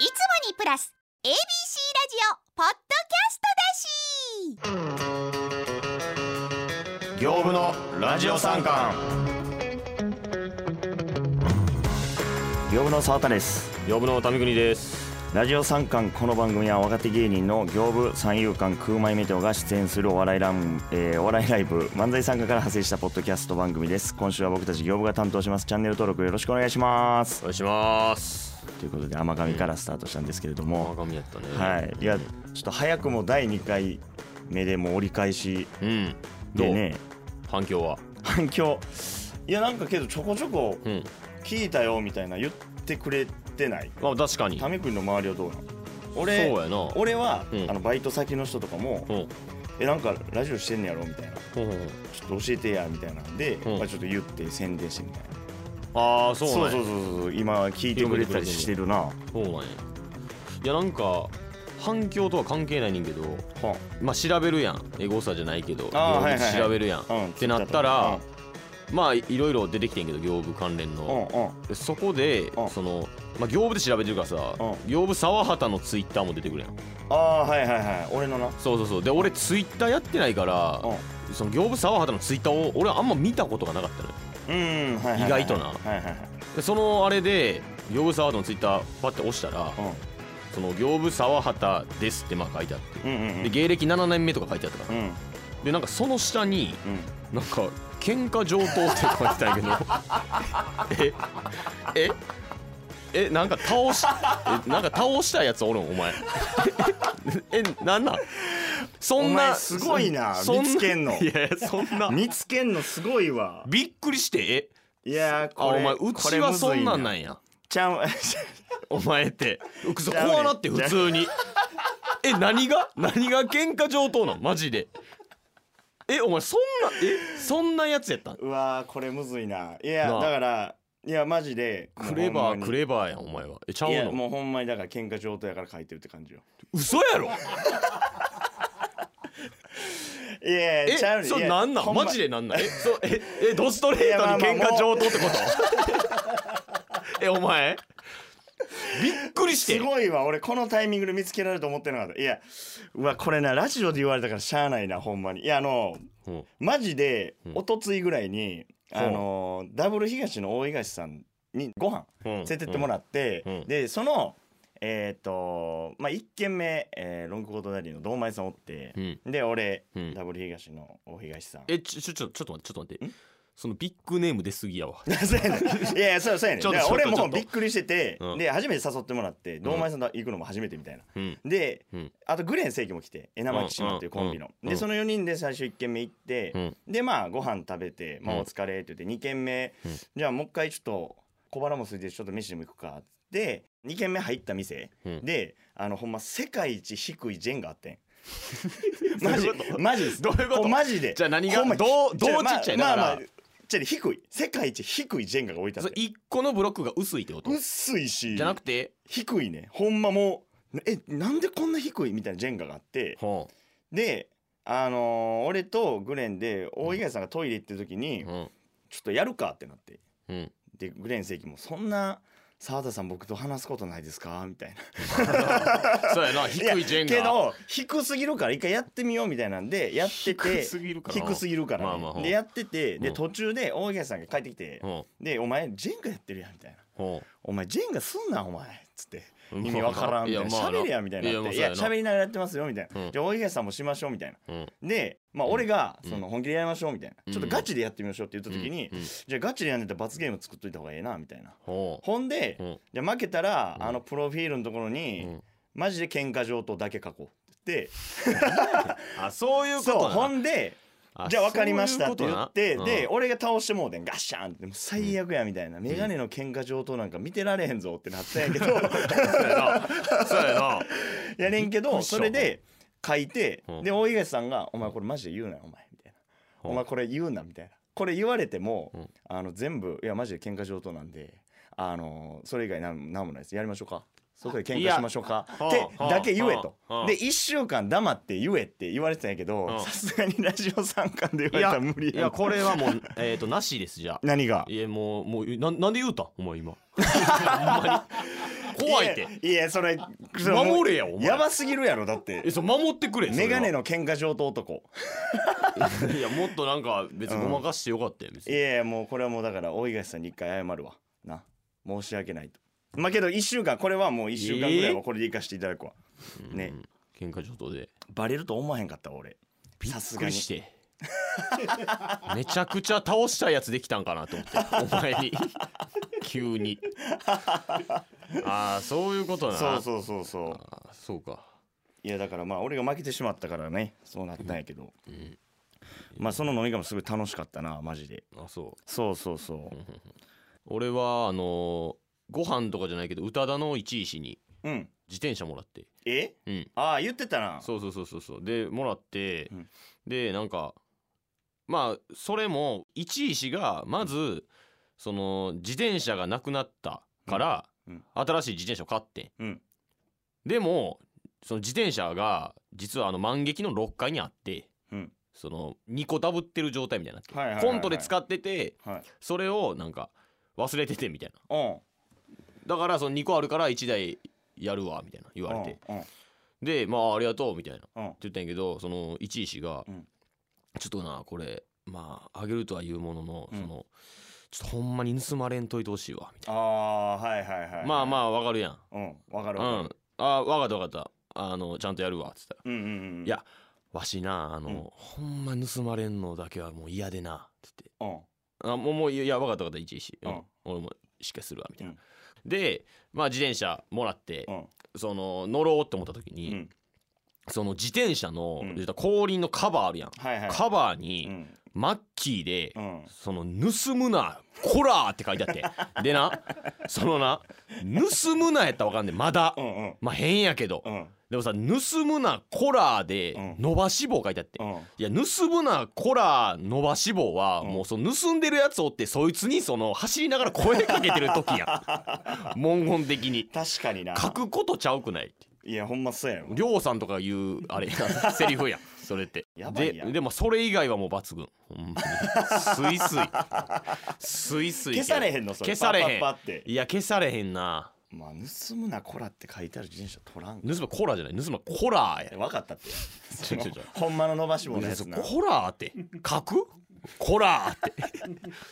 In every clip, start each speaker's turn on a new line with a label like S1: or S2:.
S1: いつもにプラス ABC ラジオポッドキャストだし。
S2: 行部のラジオ三冠
S3: 業務の沢田です。
S2: 行部の民国です。
S3: ラジオ三冠この番組は若手芸人の業部三遊間空前メテオが出演するお笑いラン、えーお笑いライブ漫才参加から派生したポッドキャスト番組です。今週は僕たち業部が担当します。チャンネル登録よろしくお願いします。
S2: お願いします
S3: ということで甘神からスタートしたんですけれども、
S2: 赤身やったね。
S3: はい。いやちょっと早くも第2回目でもう折り返しでね。
S2: 反響は？
S3: 反響。いやなんかけどちょこちょこ
S2: うん。
S3: 聞いたよみたいな言ってくれてない？
S2: まあ確かに。
S3: タメ君の周りはどうなの？俺
S2: そうやな。
S3: 俺は、
S2: うん。
S3: あのバイト先の人とかも
S2: うん「
S3: えなんかラジオしてんねやろ?」みたいな「
S2: ほうほう
S3: ちょっと教えてや」みたいなんで、
S2: うん。
S3: まあ、ちょっと言って宣伝してみたいな
S2: ああそうなんや。
S3: そうそうそうそう今聞いてくれてたりしてるな。は
S2: そうなんや。いやなんか反響とは関係ないねんけどまあ調べるやん。エゴサじゃないけど業務
S3: あーはいはいはい。
S2: 調べるやん、
S3: うん
S2: ってなったら、まあいいろいろ出てきてんけど業務関連
S3: うん
S2: の、
S3: うん。
S2: でそこで、
S3: うん。
S2: その、まあ、業務で調べてるからさ、
S3: う
S2: 業務沢畑のツイッターも出てくるやん。
S3: ああはいはいはい。俺のな。
S2: そうそうそう。で俺ツイッターやってないから、
S3: う
S2: その業務沢畑のツイッターを俺あんま見たことがなかったのよ意外とな。そのあれで業務沢畑のツイッターパッて押したら、その業務沢畑ですってまあ書いてあって
S3: うんうんうん。うん
S2: で芸歴7年目とか書いてあったから。
S3: うん。
S2: でなんかその下に
S3: うん。
S2: なんか喧嘩上等って書いてたんやけど。え え？えなんか倒しえなんか倒したやつおるんお前。えなんなん？そん
S3: お前
S2: な
S3: すごいな
S2: そん
S3: 見つけんの。
S2: いやいやそんな。
S3: 見つけんのすごいわ。
S2: びっくりしてえ？
S3: いやー
S2: あ
S3: これ
S2: お前う
S3: こ
S2: ち
S3: れむずい
S2: はそんなんなんや。
S3: ちゃう
S2: お前って。うくそ
S3: ちゃうね
S2: 怖なって普通に。え何が？何が？喧嘩上等なん？マジで。えお前そんなえそんなやつやったん？
S3: うわーこれむずいな。いや
S2: なあ。
S3: だからいやマジで
S2: クレバーク
S3: レ
S2: レバーやんお前は。えちゃ
S3: いうや
S2: の
S3: もうほんまにだから喧嘩上等やから書いてるって感じよ。
S2: 嘘やろ？
S3: いやい
S2: え
S3: やちゃうね
S2: それなんな
S3: ほんま。
S2: んマジでなんなん？えそええドストレートに喧嘩上等ってこと？えお前？びっくりして。
S3: すごいわ。俺このタイミングで見つけられると思ってなかった。いやうわこれなラジオで言われたからしゃあないなほんまに。いやあの
S2: う。ん
S3: マジで
S2: うん。
S3: おとついぐらいに、あのダブル東の大東さんにご飯
S2: うん。
S3: 連れてってもらって、
S2: うん。
S3: でそのえっ、とまあ1軒目、えーロングコートダディの堂前さんおって
S2: う、ん。
S3: で俺、
S2: うん。
S3: ダブル東の大東さん。
S2: えちょちょちょちょっと待ってちょっと待って。
S3: ん？
S2: そのビッグネーム出すぎやわ。
S3: そうやねん。いやいやそうそうやねん。俺もびっくりしてて、
S2: うん。
S3: で初めて誘ってもらって堂前さんと行くのも初めてみたいな、
S2: うん。
S3: で、
S2: うん。
S3: あとグレン正規も来てエナマキシマっていうコンビの、
S2: うん
S3: でその4人で最初1軒目行って、
S2: うん。
S3: でまあご飯食べて「まあ、
S2: うん。
S3: お疲れ」って言って2軒目、
S2: うん。
S3: じゃあもう一回ちょっと小腹も空いてるしちょっと飯でも行くかって2軒目入った店、
S2: うん。
S3: であのほんま世界一低いジェンがあってん。マ ジ
S2: どういうこと？
S3: マジです。
S2: どういうこと？
S3: ほんマジで。
S2: じゃあ何が？
S3: ほんま
S2: どうどうちっちゃいだから
S3: まあまあまあじゃあ低い。世界一低いジェンガが置いてあって。
S2: 一個のブロックが薄いってこと？
S3: 薄いし
S2: じゃなくて？
S3: 低いね。ほんまもうえなんでこんな低いみたいなジェンガがあって？
S2: ほ
S3: であのー俺とグレンで大東さんがトイレ行ってる時に、
S2: ううん。
S3: ちょっとやるかってなって。
S2: うん。
S3: でグレン正規もそんな澤田さん僕と話すことないですか？みたいな。
S2: そうやな。低いジェンガ
S3: けど低すぎるから一回やってみようみたいなんでやってて
S2: 低すぎるかな
S3: 低すぎるから、ね。
S2: まあまあ
S3: でやっててで
S2: うん。
S3: 途中で大東さんが帰ってきて
S2: ほ
S3: で「お前ジェンガやってるやん」みたいな。
S2: ほ「
S3: お前ジェンガすんなお前」っつって
S2: う
S3: 意味わからんみたいな。喋れやみたいになって「いや喋りながらやってますよ」みたいな「
S2: うん。
S3: じゃあ大東さんもしましょう」みたいな。
S2: うん。
S3: でまあ俺が
S2: うん。
S3: その本気でやりましょうみたいな。
S2: うん。
S3: ちょっとガチでやってみましょうって言った時にじゃあガチでやんねたら罰ゲーム作っといた方がええなみたいな。
S2: ほ
S3: ほんでじゃあ負けたら
S2: うん。
S3: あのプロフィールのところ
S2: う
S3: に
S2: ん。
S3: マジで喧嘩上等だけ書こうって
S2: あそういうことな
S3: ほんで
S2: あ
S3: じゃあ分かりましたって言ってで俺が倒してもうてんガッシャンってもう最悪やみたいな。メガネの喧嘩上等なんか見てられへんぞってなったんやけど。
S2: そうやな。や
S3: ねんけどそれで書いて
S2: うん。
S3: で大東さんが「お前これマジで言うなよお前」みたいな「お前これ言うな」みたいな。これ言われても
S2: うん。
S3: あの全部「いやマジで喧嘩上等なんであのそれ以外なんなんもないです。やりましょうか」そこで喧嘩しましょうか。
S2: いや
S3: って
S2: はあ
S3: だけ言えと。
S2: はあ
S3: で1週間黙って言えって言われてたんやけど
S2: うん。
S3: さすがにラジオ参観で言わ
S2: いや
S3: れたら無理
S2: いや
S3: やん
S2: これはもう えっとなしですじゃあ。
S3: 何が？
S2: いやもうもうななんで言うたお前今。怖いって。
S3: いやいやそれ
S2: 守れやお前。
S3: やばすぎるやろだって。
S2: えそう守ってくれそれは。
S3: メガネの喧嘩上等男。
S2: いやもっとなんか別にごまかしてよかったよ別
S3: い
S2: に
S3: やいやもうこれはもうだから大東さんに一回謝るわ。な。申し訳ないとまあけど1週間これはもう1週間ぐらいはこれで行かしていただくわ、ね
S2: うん。喧嘩上等で。
S3: バレると思わへんかったわ俺。
S2: びっ
S3: さすがに。
S2: し てめちゃくちゃ倒したいやつできたんかなと思ってお前に。急に。ああそういうことな。
S3: そうそうそうそう。
S2: あーそうか。
S3: いやだからまあ俺が負けてしまったからね。そうなったんやけど、
S2: ん。
S3: まあその飲み会もすごい楽しかったなマジで。
S2: あそう。
S3: そうそうそう。
S2: 俺はあのーご飯とかじゃないけど宇多田の一石に
S3: うん。
S2: 自転車もらって。
S3: え？
S2: うん。
S3: ああ言ってたな。
S2: そうそうそうそうそう。でもらって、
S3: うん。
S2: でなんかまあそれも一石がまずその自転車がなくなったから、
S3: うん。うん。
S2: 新しい自転車を買ってん。
S3: うん。
S2: でもその自転車が実はあの万劇の6階にあって
S3: うん。
S2: その2個ダブってる状態みたいになって、
S3: はいはいはいはい。
S2: コントで使ってて
S3: はい。
S2: それをなんか忘れててみたいな。
S3: うん
S2: だからその2個あるから1台やるわみたいな言われて。
S3: うん
S2: でまあありがとうみたいな。って
S3: うん
S2: 言ったんやけどその一石が、
S3: うん。
S2: ちょっとなこれまああげるとは言うものの、
S3: うん。
S2: そのちょっとほんまに盗まれんといてほしいわみたい
S3: ああはいはいはい
S2: な、まあまあわかるやん。
S3: うんわかる
S2: うん
S3: わかる。
S2: あわかったわかった。あのちゃんとやるわっつった。ら
S3: うんうんうん。
S2: いやわしなあの、
S3: うん。
S2: ほんま盗まれんのだけはもう嫌でなっつって。
S3: うん。
S2: あもうもういやわかったわかった一石、うん。
S3: うん。
S2: 俺もしっかりするわみたいな、
S3: うん
S2: でまあ自転車もらって、
S3: うん。
S2: その乗ろうって思った時に、
S3: うん。
S2: その自転車の、
S3: うん。
S2: 言うたら後輪のカバーあるやん、
S3: はいはい。
S2: カバー
S3: う
S2: に、
S3: ん
S2: マッキーで、
S3: うん。
S2: その盗むなコラーって書いてあって。でなそのな盗むなやったらわかんねんまだ。
S3: うんうん。
S2: まあ変やけど。
S3: うん。
S2: でもさ盗むなコラーで
S3: うん。
S2: 伸ばし棒書いてあって。
S3: うん。
S2: いや盗むなコラー伸ばし棒は
S3: うん。
S2: もうその盗んでるやつおってそいつにその走りながら声かけてる時やん。文言的に。
S3: 確かにな。
S2: 書くことちゃうくないって。
S3: いやほんまそうやろ
S2: りょうさんとか言うあれセリフやんそれって。
S3: やばいやん。
S2: ででもそれ以外はもう抜群。ほんまに。スイスイ。スイスイ。
S3: 消されへんのそれ。
S2: 消されへん。
S3: パッパッパって。
S2: いや消されへんな。
S3: まあ盗むなこらって書いてある自転車取らん
S2: 盗むコラじゃない。盗むコラーや
S3: 分かったって。
S2: ちょちょちょ。
S3: ほんまの伸ばし棒のやつな。
S2: コラーって。書く？コラーって。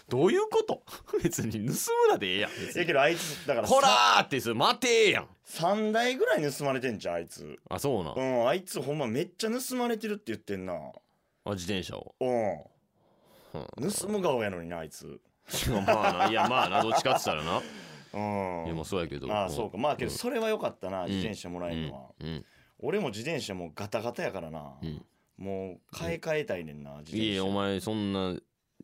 S2: どういうこと？別に盗むなでええやん。別に。
S3: やけどあいつだから
S2: コラーってそれ待てーやん。
S3: 3台ぐらい盗まれてんじゃんあいつ。
S2: あそうな
S3: うんあいつほんまめっちゃ盗まれてるって言ってんな。
S2: あ自転車を？
S3: うん。
S2: うん
S3: 盗む顔やのになあいつ。
S2: いやまあな。いやまあな。どっちかって言ったらな。
S3: うん。
S2: いやまあそうやけど。
S3: ああそうか。まあけど
S2: うん。
S3: それは良かったな自転車もらえるのは。
S2: うん。
S3: 俺も自転車もうガタガタやからな。
S2: うん
S3: もう買い替えたいねんな自
S2: い
S3: 転車。
S2: やお前そんな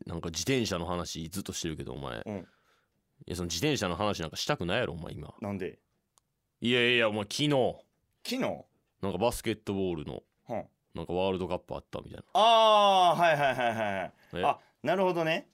S2: なんか自転車の話ずっとしてるけどお前、
S3: うん。
S2: いやその自転車の話なんかしたくないやろお前今。
S3: なんで？
S2: いやいやお前昨日。
S3: 昨日？
S2: なんかバスケットボールの
S3: うん。
S2: なんかワールドカップあったみたい
S3: ああーはいはいはいはいはい
S2: え？
S3: あなるほどね。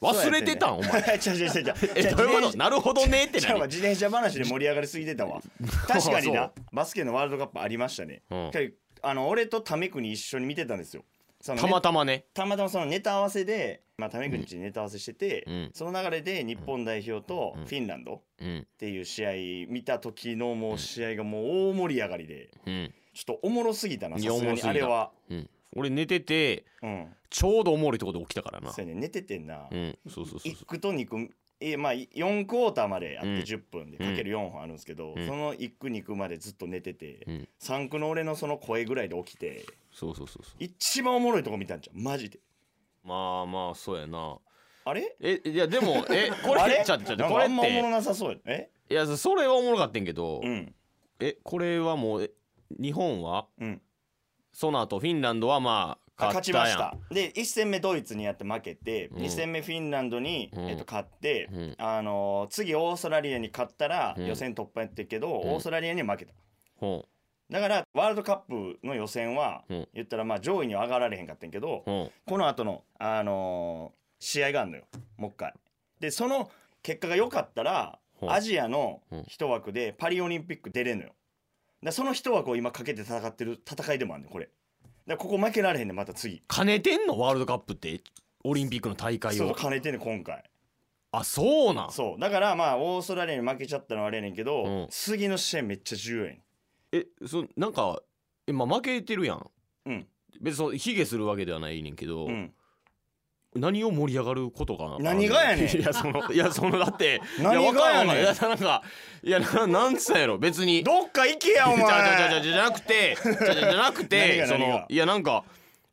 S2: な忘れてたんお前。
S3: 違う違う違う違う。
S2: えどういうこ
S3: 自転
S2: となるほどねって
S3: 車違うわ
S2: 何
S3: 自転車話で盛り上がりすぎてたわ。確かに
S2: そ
S3: な。
S2: う
S3: バスケのワールドカップありましたね。
S2: うん。
S3: けどあの俺とタメ国一緒に見てたんですよ。そのね
S2: たまたまね。
S3: たまたまそのネタ合わせで、まあ、タメ国ちにネタ合わせしてて、
S2: うん。
S3: その流れで日本代表と
S2: うん。
S3: フィンランドっ
S2: うん。
S3: ていう試合見た時のもう試合がもう大盛り上がりで
S2: うん。
S3: ちょっとおもろすぎたない
S2: や
S3: さすがに。
S2: おもろすぎた。
S3: あれは。
S2: うん。俺寝てて
S3: うん。
S2: ちょうどおもろいとこで起きたからな。
S3: そうやね寝ててんな、
S2: うん。そうそうそう
S3: 1区と2区えまあ4クォーターまであって
S2: うん。
S3: 10分でかける4本あるんですけど、
S2: うん。
S3: その1区2区までずっと寝てて、
S2: うん。
S3: 3区の俺のその声ぐらいで起きて
S2: そうそうそうそう。
S3: 一番おもろいとこ見たんじゃんマジで。
S2: まあまあそうやな。
S3: あれ？
S2: えいやでもえ こ
S3: あれ？
S2: れちょっとちょっとこれ
S3: あんまおもろ
S2: て
S3: なさそうや。え？
S2: いやそれはおもろかったんけど、
S3: うん。
S2: えこれはもうえ日本は？
S3: うん。
S2: その後フィンランドはまあ
S3: あ
S2: 勝
S3: ちました。で1戦目ドイツにやって負けて、
S2: うん。
S3: 2戦目フィンランドに、
S2: うん。
S3: えっと、勝って、
S2: うん。
S3: あのー次オーストラリアに勝ったら
S2: うん。
S3: 予選突破やってるけど、
S2: ん。
S3: オーストラリアには負けた。
S2: ほ
S3: だからワールドカップの予選は、
S2: うん。
S3: 言ったらまあ上位には上がられへんかったんやけど、この後のあのー試合があるのよ。もう一回でその結果が良かったらアジアの
S2: うん。
S3: 一枠でパリオリンピック出れんのよ。だその一枠を今かけて戦ってる戦いでもあるねんこれらここ負けられへんねんまた次。
S2: 兼ねてんの？ワールドカップってオリンピックの大会を。
S3: そうそう兼ねてんねん今回。
S2: あそうなん？
S3: そう。だからまあオーストラリアに負けちゃったのはあれやねんけど、
S2: うん。
S3: 次の試合めっちゃ重要やね
S2: えそなんかえまあ負けてるやん。
S3: うん。
S2: 別にそう卑下するわけではないねんけど、
S3: ん、うん、
S2: 何を盛り上がることかな。
S3: 何がやねん。
S2: いやそのいやそのだって
S3: 何がやねん。
S2: いやわかんない。いやなんかいやななんつったんやろ。別に。
S3: どっか行けやお前。
S2: じゃじゃじゃじゃなくてじゃじゃじゃなく
S3: 何
S2: てそのいやなんか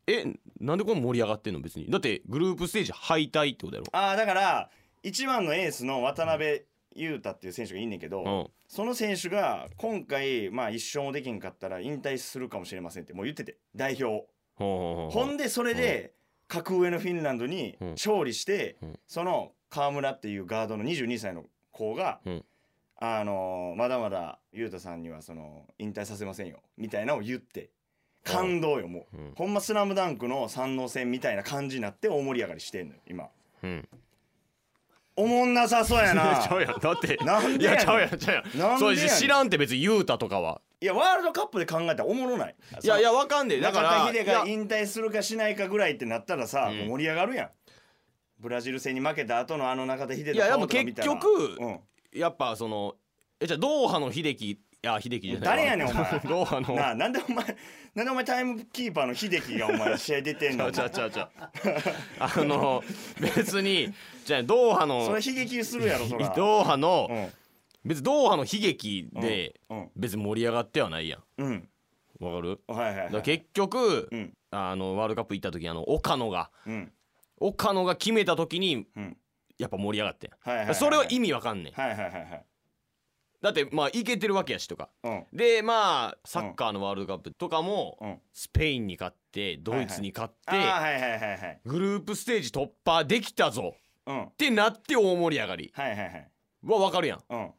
S2: えなんでこれ盛り上がってんの？別に。だってグループステージ敗退ってことやろ。
S3: ああだから一番のエースの渡辺裕太っていう選手がいんねんけど、
S2: うん。
S3: その選手が今回まあ一勝もできんかったら引退するかもしれませんってもう言ってて代表
S2: ほ
S3: んでそれで格上のフィンランドに
S2: うん。
S3: 勝利して、
S2: うん。
S3: その川村っていうガードの22歳の子が、
S2: うん。
S3: あのーまだまだ裕太さんにはその引退させませんよみたいなのを言って感動よもう、
S2: うん。
S3: ほんま「スラムダンクの三能戦みたいな感じになって大盛り上がりしてんのよ今。
S2: うん。
S3: おもんなさそうやな。
S2: ちゃうやん。だって
S3: なんでやねん。
S2: いやちゃうやんちゃうやん。
S3: なんでやねん。
S2: 知らんって別に言うたとかはい
S3: やワールドカップで考えたらおもろない。
S2: いやいやわかんねえ。だ
S3: 中
S2: から
S3: 田秀が引退するかしないかぐらいってなったらさ、
S2: うん。
S3: 盛り上がるやんブラジル戦に負けた後のあの中田秀
S2: いやでも
S3: とか見たら。
S2: 結局
S3: うん。
S2: やっぱそのえじゃあドーハの秀樹いや秀樹じゃないわ。
S3: 誰やねんお前。
S2: ドーハの。
S3: なあなんでお前なんでお前タイムキーパーの秀樹がお前試合出てんの
S2: ちゃうちゃうちゃうちゃう。あの別にじゃあドーハの
S3: それ悲劇するやろそら。
S2: ドーハの
S3: うん
S2: 別にドーハの悲劇で
S3: うん
S2: 別に盛り上がってはないやん。
S3: うん。
S2: わかる？
S3: はいはいはい。
S2: だから結局
S3: うん。
S2: あのワールドカップ行った時あの岡野が
S3: うん。
S2: 岡野が決めた時に
S3: うん。
S2: やっぱ盛り上がってん。
S3: はいはいはい
S2: それは意味わかんねん。
S3: はいはいはいはい。
S2: だってまあいけてるわけやしとか。
S3: うん。
S2: でまあサッカーのワールドカップとかも
S3: うん。
S2: スペインに勝ってドイツに勝って
S3: はいはいはいはい。
S2: グループステージ突破できたぞ。
S3: うん。
S2: ってなって大盛り上がり。
S3: はいはいはい。
S2: はわかるやん。
S3: うん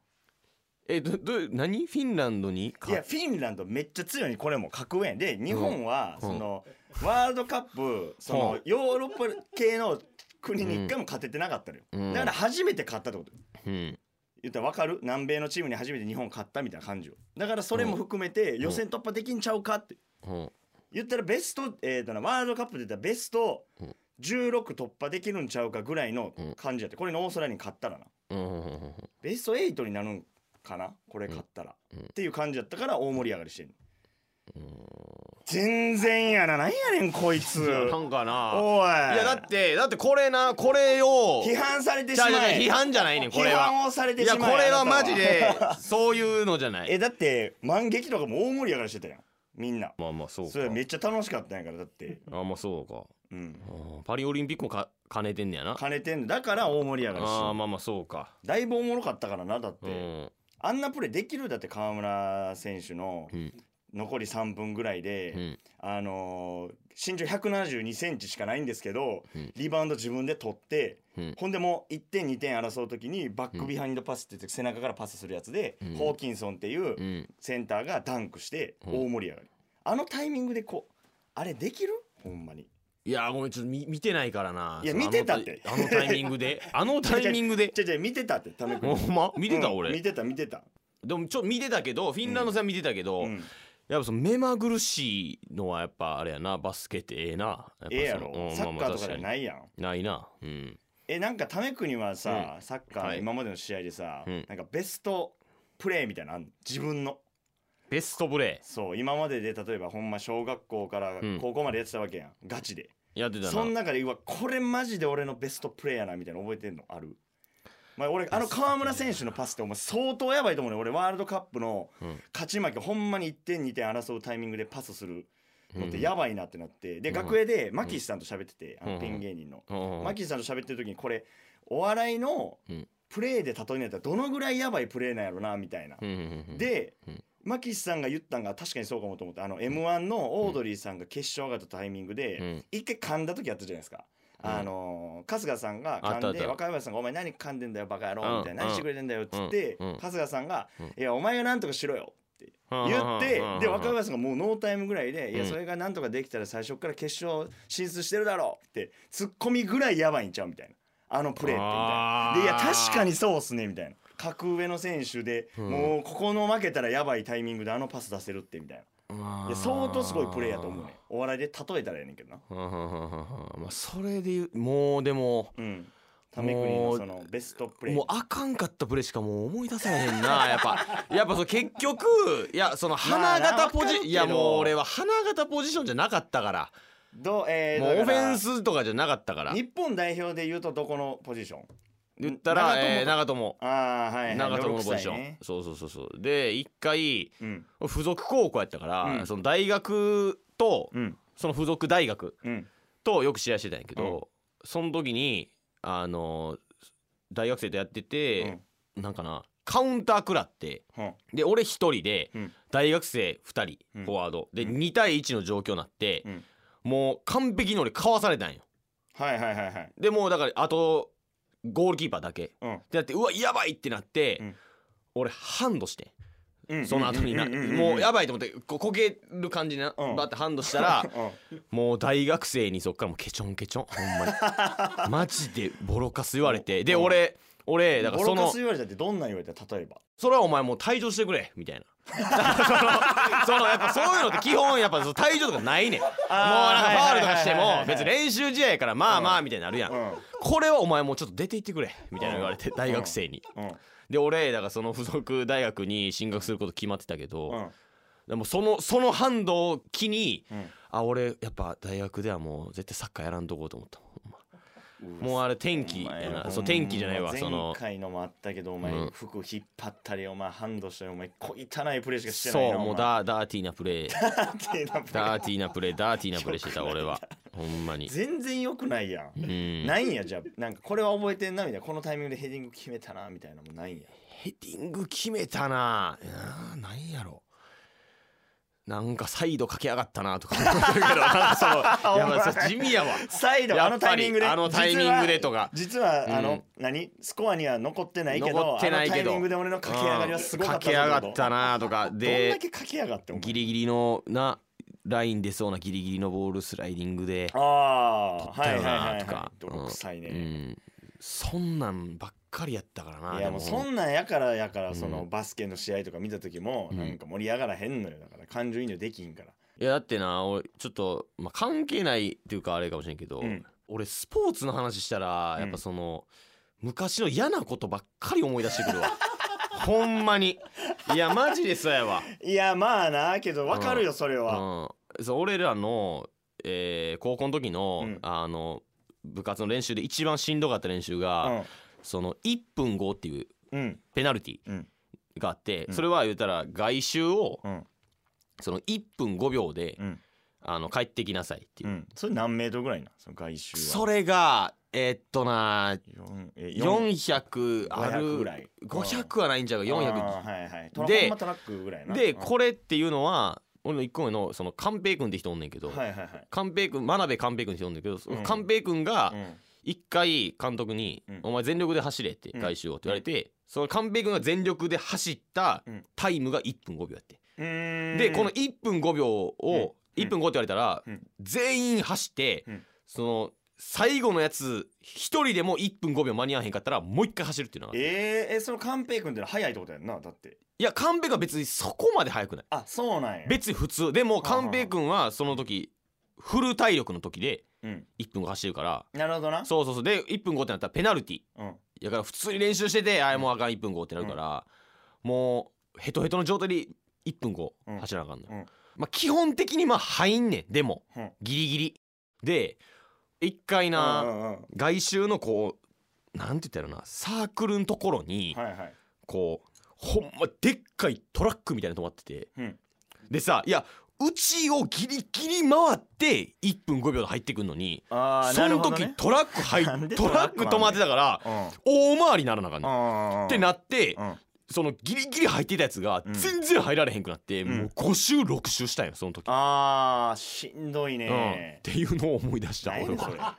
S2: えどど何？フィンランドに？
S3: い
S2: 勝
S3: やフィンランドめっちゃ強いこれも格上で日本は
S2: うん。
S3: そのワールドカップその
S2: うん。
S3: ヨーロッパ系の国に一回も勝ててなかったのよ。
S2: うん。
S3: だから初めて勝ったってこと
S2: うん。
S3: 言ったら分かる？南米のチームに初めて日本勝ったみたいな感じよ。だからそれも含めて予選突破できんちゃうかって。
S2: うん。
S3: 言ったらベストえーとなワールドカップで言ったらベスト
S2: うん
S3: 16突破できるんちゃうかぐらいの感じやって。これのオーストラリアに勝ったらな。
S2: うん。
S3: ベスト8になるんかな？これ勝ったら、
S2: うん。
S3: っていう感じやったから大盛り上がりしてんの全然やななんやねんこいつ。
S2: なんかな。
S3: おい。
S2: いやだってだってこれなこれを
S3: 批判されてしまえ。
S2: じゃあ批判じゃないねんこれは。
S3: 批判をされて
S2: いや
S3: しまえ
S2: これはマジで そういうのじゃない。
S3: えだって万劇とかも大盛り上がりしてたやんみんな。
S2: まあまあそうか。
S3: それめっちゃ楽しかったんやからだって。
S2: あまあそうか。
S3: うん。
S2: パリオリンピックもか兼ねてんねやな。
S3: 兼ねてんのだから大盛り上がりしてん。
S2: あーまあまあそうか。
S3: だいぶおもろかったからなだって、
S2: うん
S3: あんなプレーできる？だって川村選手の
S2: うん。
S3: 残り3分ぐらいで、
S2: うん。
S3: あのー身長1 7 2センチしかないんですけど、
S2: うん。
S3: リバウンド自分で取って、
S2: うん。
S3: ほんでもう1点2点争う時にバックビハインドパスって言って背中からパスするやつで、
S2: うん。
S3: ホーキンソンっていう
S2: うん。
S3: センターがダンクして
S2: うん。
S3: 大盛り上がり、あのタイミングでこうあれできる？ほんまに
S2: いやごめんちょっと見見てないからな。い
S3: や見てたって。
S2: あのタイミングで？あのタイミングで？
S3: ちゃちゃ見てたってため
S2: ほんま見てた
S3: うん
S2: 俺
S3: 見てた見てた、
S2: でもちょっと見てたけどフィンランド戦見てたけど、
S3: うん
S2: やっぱその目まぐるしいのはやっぱあれやなバスケってええなぱ
S3: ええやろ、
S2: うん
S3: サッカーとかじゃ
S2: い
S3: ないやん
S2: ないなうん
S3: えなんかためくにはさ、サッカー今までの試合でさ、
S2: うん
S3: なんかベストプレーみたいなの自分の
S2: ベストプレ
S3: そう今までで例えばほんま小学校から
S2: うん。
S3: 高校までやってたわけやん、ガチで。
S2: ーやってたな。
S3: その中でうわこれマジで俺のベストプレーやなみたいなの覚えてんのある？まあ、俺あの川村選手のパスってお前相当やばいと思うね俺ワールドカップの
S2: うん。
S3: 勝ち負けほんまに1点2点争うタイミングでパスするのって
S2: うん。
S3: やばいなってなって。で
S2: うん。
S3: 楽屋でマキシさんと喋っててあ
S2: うん。
S3: のピン芸人の。
S2: うん。
S3: マキシさんと喋ってる時にこれお笑いの
S2: うん
S3: プレーで例えにやったらどのぐらいやばいプレーなんやろなみたいな。で、
S2: うん。
S3: マキシさんが言ったんが確かにそうかもと思ってあの m 1のオードリーさんが決勝上がったタイミングで、
S2: うん。
S3: 一回噛んだ時あったじゃないですか。
S2: うん。
S3: あのー春日さんが噛んで若林さんが「お前何噛んでんだよバカ野郎」みたいな「
S2: うん。
S3: 何してくれてんだよ」っつって、
S2: うん。うん。
S3: 春日さんが
S2: うん「
S3: いやお前が何とかしろよ」言って
S2: うん。
S3: で若林さんがもうノータイムぐらいで「いや
S2: うん。
S3: それが何とかできたら最初から決勝進出してるだろう」ってツッコミぐらいやばいんちゃうみたいなあのプレーってみたいな。でいや確かにそうっすねみたいな。格上の選手で、
S2: うん。
S3: もうここの負けたらやばいタイミングであのパス出せるってみたい
S2: あ
S3: な相当すごいプレーやと思うねお笑いで例えたらやねんけどな。
S2: まあそれでもうでも
S3: うん。タメ国のそのベストプレー。
S2: もうあかんかったプレーしかもう思い出せへんな。やっぱ やっぱその結局いやその花形ポジ、
S3: まあ
S2: いやもう俺は花形ポジションじゃなかったから
S3: どうえー
S2: もうオフェンスとかじゃなかったから。
S3: 日本代表で言うとどこのポジション？
S2: 言ったら
S3: 長友
S2: えー長友。
S3: ああはいはい。
S2: 長友のポジション、
S3: 6歳ね
S2: そうそうそうそう。で一回
S3: うん。
S2: 付属高校やったから、
S3: うん。
S2: その大学と
S3: うん。
S2: その付属大学
S3: うん。
S2: とよく試合してたんやけど、その時にあの大学生とやってて、なんかなカウンター食らって
S3: うん。
S2: で俺一人で
S3: うん。
S2: 大学生2人
S3: うん。
S2: フォワード。で
S3: うん。
S2: 2対1の状況になって
S3: うん
S2: もう完璧に俺かわされたんよ。
S3: はいはいはいはい。
S2: でもうだからあとゴールキーパーだけ。
S3: うん。
S2: ってなってうわやばいってなって
S3: うん
S2: 俺ハンドして
S3: うん
S2: その後になもうやばいと思ってこうこける感じでな
S3: うん。
S2: バッてハンドしたら
S3: うん。
S2: もう大学生にそっからもうケチョンケチョンほんまに。マジでボロカス言われてで
S3: うん。
S2: 俺俺だからその
S3: ボロカス言われたってどんなん言われた例えば？
S2: それはお前もう退場してくれみたいな そのそのやっぱそういうのって基本やっぱ退場とかないねん。もうなんかファウルとかしても別に練習試合やからまあまあみたいになるやん。
S3: うん。
S2: これはお前もうちょっと出て行ってくれみたいな言われて大学生に。
S3: うん。
S2: で俺だからその付属大学に進学すること決まってたけ
S3: う
S2: ど
S3: ん。
S2: でもそのその反動を機に
S3: うん。
S2: あ俺やっぱ大学ではもう絶対サッカーやらんとこうと思ったほん。まもうあれ天気やな。そう天気じゃないわその。
S3: 前回のもあったけどお前
S2: うん。
S3: 服引っ張ったりお前ハンドしたりお前小汚いプレーしかして
S2: そ
S3: ないな
S2: うもうダーダーティーなプレー
S3: ダー
S2: ティーなプレーダーティーなプレーしてた俺は。ほんまに。
S3: 全然良くないやん。
S2: うん。
S3: ないんやじゃあ。なんかこれは覚えてんなみたいな。このタイミングでヘディング決めたなみたいなのもないん。や
S2: ヘディング決めたな。あーなんやろなんかサイド駆け上がったなとか思ってるけど そのいやまあそう地味やわ。
S3: サイドあのタイミングで。
S2: あのタイミングでとか。
S3: 実はあの、
S2: うん。
S3: 何？スコアには残ってないけど
S2: 残ってないけど。
S3: タイミングで俺の駆け上がりはすごかった
S2: 駆け上がった
S3: な
S2: なとか。
S3: どん
S2: で
S3: だけ駆け上がって
S2: ギリギリのなライン出そうなギリギリのボールスライディングで
S3: ああはいはいはいは
S2: なとか
S3: い。泥臭いね、
S2: うんそんなんばっかりやったからな。い
S3: やも。う
S2: で
S3: そんなんやからやから
S2: うん。
S3: そのバスケの試合とか見た時も
S2: うん。
S3: なんか盛り上がらへんのよ。だから感情移入できひんから。
S2: いやだってな俺ちょっと、まあ、関係ないっていうかあれかもしれんけど、
S3: うん。
S2: 俺スポーツの話したらやっぱその、昔の嫌なことばっかり思い出してくるわ。ほんまに。いやマジでそうやわ。
S3: いやまあなけどわかるよそれは。
S2: うん、そう俺らの、えー高校の時の,、
S3: うん。
S2: あの部活の練習で一番しんどかった練習
S3: う
S2: が、
S3: ん。
S2: その1分5っていう
S3: うん。
S2: ペナルティ
S3: うん。
S2: があって、
S3: うん。
S2: それは言ったら外周を
S3: うん。
S2: その1分5秒で、
S3: うん。
S2: あの帰ってきなさいっていう。う、
S3: ん。それ何メートルぐらいなその外周は。
S2: それがえーっとな
S3: 四え四
S2: 400あ
S3: 500
S2: る
S3: ぐらい。
S2: 500はないんちゃうか
S3: あ
S2: 400
S3: ーはいはい。トラ
S2: でこれっていうのは俺の1個目のその寛平君って人おんねんけど、
S3: はいはいはい。
S2: 寛平君真鍋寛平君って人おんねんけど、
S3: うん。
S2: 寛平君が
S3: うん。
S2: 一回監督に
S3: うん「
S2: お前全力で走れ」って
S3: うん。
S2: 外周をって言われて、その寛平君が全力で走った
S3: うん。
S2: タイムが1分5秒やって、
S3: うーん。
S2: でこの1分5秒を、
S3: うん。
S2: 1分5って言われたら、
S3: うん。
S2: 全員走って、
S3: うん。
S2: その最後のやつ一人でも1分5秒間に合わへんかったらもう一回走るっていうのが
S3: えー、えその寛平君ってのは早いってことやんなだって。
S2: いや寛平君は別にそこまで速くない。
S3: あそうなんや。
S2: 別に普通。でも寛平君はその時フル体力の時で
S3: うん。
S2: 1分5走るから。
S3: なるほどな。
S2: そうそうそう。で1分5ってなったらペナルティ。
S3: うん。
S2: だから普通に練習しててああもうあかん1分5ってなるから、もうヘトヘトの状態で1分5
S3: うん
S2: 走らなあかんの、
S3: うん。
S2: まあ基本的にまあ入んねん。でも
S3: うん。
S2: ギリギリ。で一回な、
S3: うんうんうん。
S2: 外周のこうなんて言ったらいいのなサークルのところに
S3: はいはい。
S2: こうほんまでっかいトラックみたいなの止まってて。
S3: うん。
S2: でさいやうちをギリギリ回って1分5秒で入ってくんのに
S3: あー
S2: その時、
S3: なるほどね。
S2: トラック入
S3: なんで
S2: トラック止まってたから
S3: うん。
S2: 大回りにならなあかんねん
S3: うん。
S2: ってなって
S3: うん
S2: そのギリギリ入ってたやつが
S3: うん。
S2: 全然入られへんくなって、
S3: うん。
S2: もう5周6周したんよその時、
S3: あーしんどい
S2: うん、っ
S3: ね
S2: ていうのを思い出した俺は。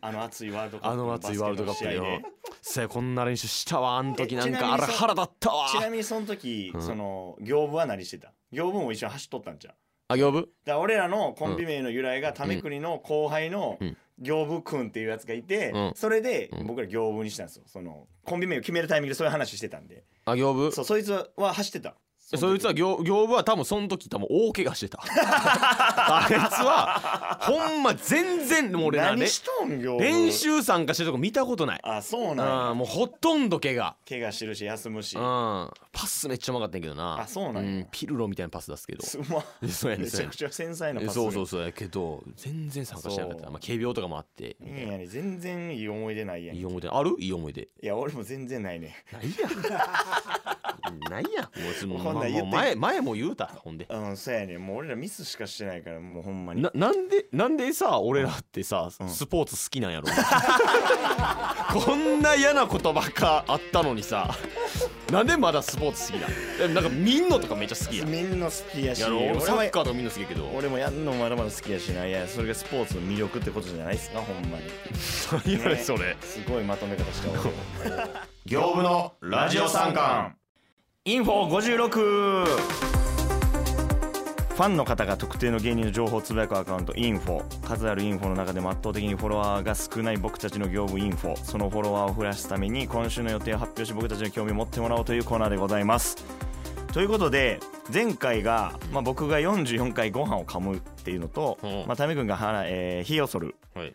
S3: あの熱いワールドカップ
S2: あの熱いワールドカップでさあこんな練習したわあの時。
S3: え
S2: なんかあれ腹立ったわ。
S3: ちなみにその時、
S2: うん。
S3: その行部は何してた？行部も一緒に走っとったんじゃん
S2: あ行部？
S3: だ俺らのコンビ名の由来がためくりの後輩の
S2: うん。
S3: 行部くんっていうやつがいて、
S2: うん。
S3: それで
S2: うん。
S3: 僕ら行部にしたんですよ。そのコンビ名を決めるタイミングでそういう話してたんで。
S2: あ行部？
S3: そうそいつは走ってた
S2: そいつは行行部は多分その時多分大怪我してた。あいつはほんま全然もう俺
S3: 何しとん行部
S2: 練習参加してるとこ見たことない。
S3: あそう
S2: う
S3: なんや。
S2: んもうほとんど怪我。
S3: 怪我してるし休むし。
S2: うん。パスめっちゃうまかったんやけどな。
S3: あそうなんや。
S2: ピルロみたいなパス出すけど。
S3: すま
S2: そうやね
S3: めちゃくちゃ繊細な
S2: え
S3: パス
S2: そうそうそうやけど全然参加してなかった。
S3: そう。
S2: まあ軽病とかもあって
S3: いいやね。全然いい思い出ないやんい
S2: いい思い出。ある？いい思い出。
S3: や俺も全然ないね
S2: ないやん。ないやん。もうつもう
S3: こん言って。
S2: もう前前も言うたほんで。
S3: うんそうやね。もう俺らミスしかしてないからもうほんまに。
S2: ななんでなんでさ俺らってさ、
S3: うん。
S2: スポーツ好きなんやろ？こんな嫌なことばっかあったのにさなんでまだスポーツ好きだえなんか見んのとかめっちゃ好きやん。
S3: みんな好きやし。
S2: やろ？サッカーとかみんな好きやけど。
S3: 俺もやんのまだまだ好きやしな。いやそれがスポーツの魅力ってことじゃないっすか？ほんまに。
S2: 何それ。
S3: すごいまとめ方した俺
S2: 業務のラジオ三冠
S3: インフォ56ファンの方が特定の芸人の情報をつぶやくアカウントインフォ。数あるインフォの中でも圧倒的にフォロワーが少ない僕たちの業務インフォ。そのフォロワーを増やすために今週の予定を発表し僕たちの興味を持ってもらおうというコーナーでございます。ということで前回が、まあ、僕が44回ご飯を噛むっていうのと、
S2: うん。
S3: まあ、タメ君がは、えー火を剃る。
S2: はい。
S3: っ